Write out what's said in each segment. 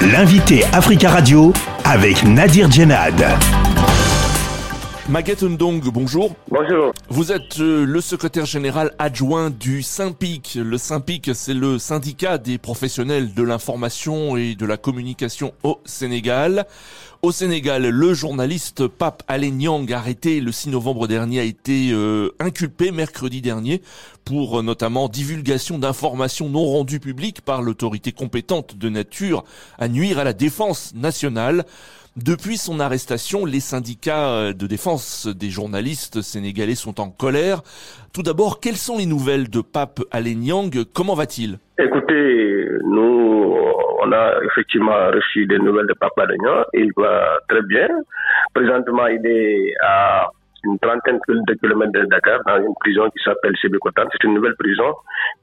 L'invité Africa Radio avec Nadir Djenad. Maguette Ndong, bonjour. Bonjour. Vous êtes euh, le secrétaire général adjoint du SYNPIC. Le SYNPIC, c'est le syndicat des professionnels de l'information et de la communication au Sénégal. Au Sénégal, le journaliste Pape Nyang, arrêté le 6 novembre dernier, a été euh, inculpé mercredi dernier pour euh, notamment divulgation d'informations non rendues publiques par l'autorité compétente de nature à nuire à la défense nationale. Depuis son arrestation, les syndicats euh, de défense des journalistes sénégalais sont en colère. Tout d'abord, quelles sont les nouvelles de Pape Nyang Comment va-t-il? Écoutez, nous, on a effectivement reçu des nouvelles de Pape Nyang. Il va très bien. Présentement, il est à une trentaine de kilomètres de Dakar, dans une prison qui s'appelle Sébécotan. C'est une nouvelle prison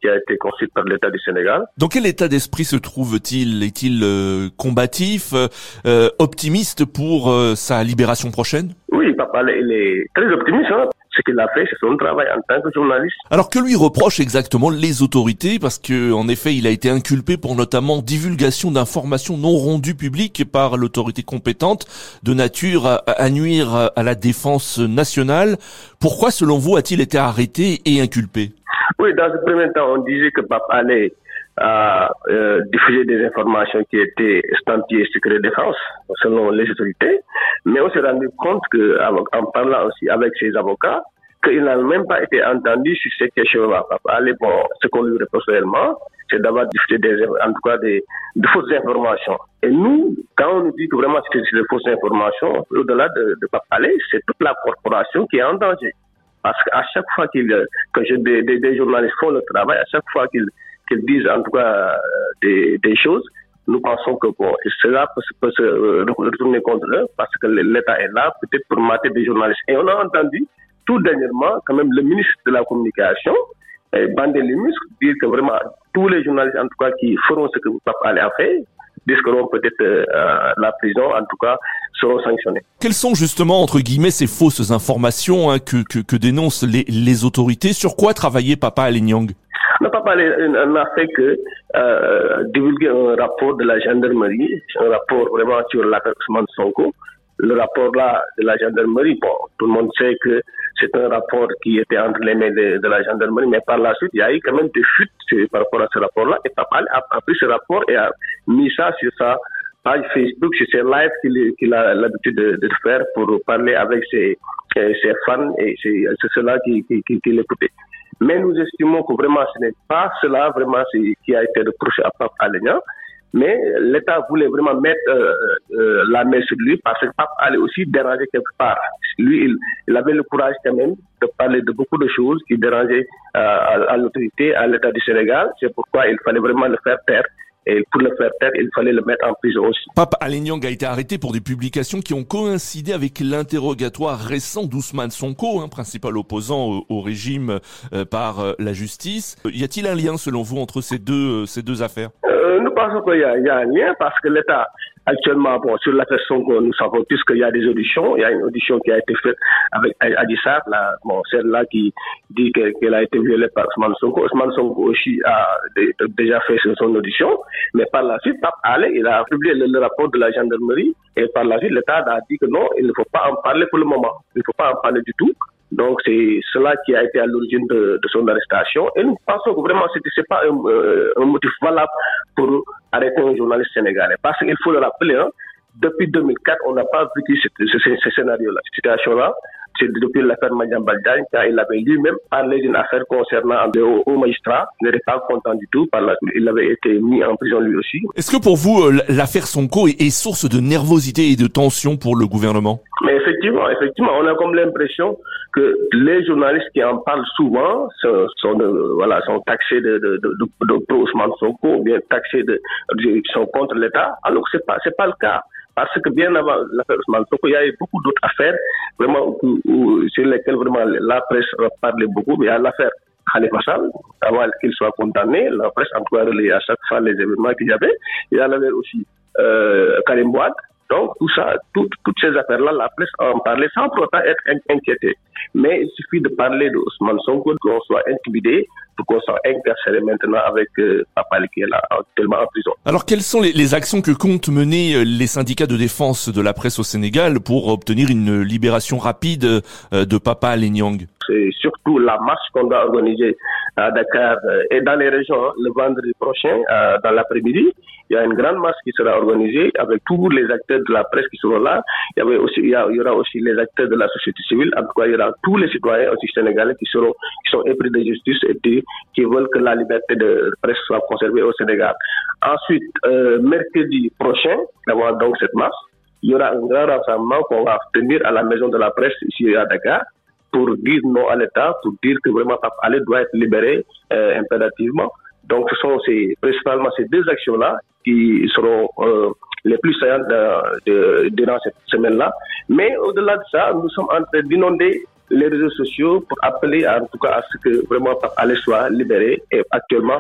qui a été construite par l'État du Sénégal. Dans quel état d'esprit se trouve-t-il? Est-il euh, combatif, euh, optimiste pour euh, sa libération prochaine? Oui, papa, il est très optimiste. Hein ce qu'il a fait, c'est son travail en tant que journaliste. Alors que lui reprochent exactement les autorités? Parce que, en effet, il a été inculpé pour notamment divulgation d'informations non rendues publiques par l'autorité compétente, de nature à, nuire à la défense nationale. Pourquoi, selon vous, a-t-il été arrêté et inculpé? Oui, dans ce premier temps, on disait que Pape allait a euh, diffusé des informations qui étaient estampillées secret défense selon les autorités, mais on s'est rendu compte que en parlant aussi avec ses avocats, qu'il n'a même pas été entendu sur ces questions-là. Allez, bon, ce qu'on lui reproche réellement, c'est d'avoir diffusé des, en tout cas des, de fausses informations. Et nous, quand on nous dit que vraiment c'est des fausses informations, au-delà de, de Papalé, c'est toute la corporation qui est en danger. Parce qu'à chaque fois qu'il, que je, des, des, journalistes font le travail, à chaque fois qu'ils qu'ils disent en tout cas euh, des, choses, nous pensons que bon, cela peut, peut, se euh, retourner contre eux parce que l'État est là peut-être pour mater des journalistes. Et on a entendu tout dernièrement quand même le ministre de la Communication, eh, Bandé dire que vraiment tous les journalistes en tout cas qui feront ce que Papa a fait, risqueront peut-être euh, la prison, en tout cas seront sanctionnés. Quelles sont justement, entre guillemets, ces fausses informations hein, que, dénoncent les, autorités? Sur quoi travaillait Papa Alignang pas parlé, n'a fait que euh, divulguer un rapport de la gendarmerie, un rapport vraiment sur l'attachement de Sonko. Le rapport là de la gendarmerie, bon, tout le monde sait que c'est un rapport qui était entre les mains de, de, la gendarmerie, mais par la suite, il y a eu quand même des fuites par rapport à ce rapport-là. Et Papa a, pris ce rapport et a mis ça sur sa page Facebook, sur ses lives qu'il a l'habitude de, faire pour parler avec ses, ses fans et c'est cela qui, qui, qui, qui l'écoutait. Mais nous estimons que vraiment ce n'est pas cela vraiment qui a été reproché à Pape Alignan. Mais l'État voulait vraiment mettre euh, euh, la main sur lui parce que Pape allait aussi déranger quelque part. Lui, il, avait le courage quand même de parler de beaucoup de choses qui dérangeaient euh, à l'autorité, à l'État du Sénégal. C'est pourquoi il fallait vraiment le faire taire. Et pour le faire taire, il fallait le mettre en prison aussi. Pape Alignang a été arrêté pour des publications qui ont coïncidé avec l'interrogatoire récent d'Ousmane Sonko, hein, principal opposant au, régime euh, par euh, la justice. Y a-t-il un lien, selon vous, entre ces deux, euh, ces deux affaires? Nous pensons qu'il y, a un lien parce que l'État Actuellement, sur la façon que nous savons tous qu'il y a des auditions. Il y a une audition qui a été faite avec Adissar, là, bon, celle-là qui dit qu'elle a été violée par Ousmane Sonko. Ousmane Sonko aussi a déjà fait son audition. Mais par la suite, Pape il a publié le, rapport de la gendarmerie. Et par la suite, l'État a dit que non, il ne faut pas en parler pour le moment. Il ne faut pas en parler du tout. Donc c'est cela qui a été à l'origine de, son arrestation. Et nous pensons que vraiment ce n'est pas un, euh, un, motif valable pour arrêter un journaliste sénégalais. Parce qu'il faut le rappeler, hein, depuis 2004, on n'a pas vécu ce scénario-là, cette situation-là c'est depuis l'affaire Madjambal Diagne, car il avait lui-même parlé d'une affaire concernant un haut magistrat, il n'était pas content du tout, par la, il avait été mis en prison lui aussi. Est-ce que pour vous, euh, l'affaire Sonko est, source de nervosité et de tension pour le gouvernement Mais effectivement, effectivement, on a comme l'impression que les journalistes qui en parlent souvent sont, sont voilà, sont taxés de, de, de, de, de pro-Ousmane Sonko, ou bien taxés de, sont contre l'État, alors que c'est pas, c'est pas le cas. Parce que bien avant l'affaire Ousmane Sonko, il y a eu beaucoup d'autres affaires vraiment sur lesquelles vraiment la presse parlait beaucoup. Mais il y a l'affaire Khalifa Sall, avant qu'il soit condamné, la presse en tout cas à chaque fois les événements qu'il y avait. Il y en avait aussi euh, Karim. Donc tout ça, toutes ces affaires-là, la presse en parlait sans pour autant être inquiétée. Mais il suffit de parler de Ousmane Sonko, qu'on soit intimidé, pour qu'on soit incarcéré maintenant avec euh, Papa qui est là actuellement en prison? Alors quelles sont les, les, actions que comptent mener euh, les syndicats de défense de la presse au Sénégal pour obtenir une libération rapide euh, de Papa Nyang C'est surtout la marche qu'on doit organiser à Dakar et dans les régions hein, le vendredi prochain dans l'après-midi. Il y a une grande marche qui sera organisée avec tous les acteurs de la presse qui seront là. Il y, avait aussi, il y, aura aussi les acteurs de la société civile. En tout cas, il y aura tous les citoyens aussi sénégalais qui seront qui sont épris de justice et qui veulent que la liberté de presse soit conservée au Sénégal. Ensuite, euh, mercredi prochain, avant donc cette marche, il y aura un grand rassemblement qu'on va tenir à la maison de la presse ici à Dakar pour dire non à l'État, pour dire que vraiment Pape Alé doit être libéré euh, impérativement. Donc, ce sont ces, principalement ces deux actions-là qui seront euh, les plus saillantes durant cette semaine-là. Mais au-delà de ça, nous sommes en train d'inonder les réseaux sociaux pour appeler en tout cas à ce que vraiment Pape soit libéré. Et actuellement,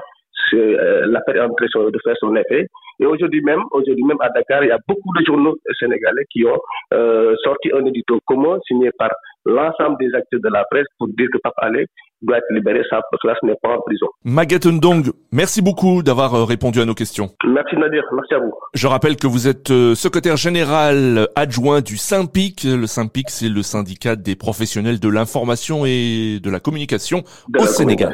euh, l'affaire est en train de faire son effet. Et aujourd'hui même, aujourd'hui même à Dakar, il y a beaucoup de journaux sénégalais qui ont euh, sorti un édito commun signé par l'ensemble des acteurs de la presse pour dire que Pape Alé doit être libéré, ça, parce n'est pas en prison. Maguette Ndong, merci beaucoup d'avoir euh, répondu à nos questions. Merci Nadir, merci à vous. Je rappelle que vous êtes euh, secrétaire général adjoint du SYNPIC. Le SYNPIC, c'est le syndicat des professionnels de l'information et de la communication au Sénégal.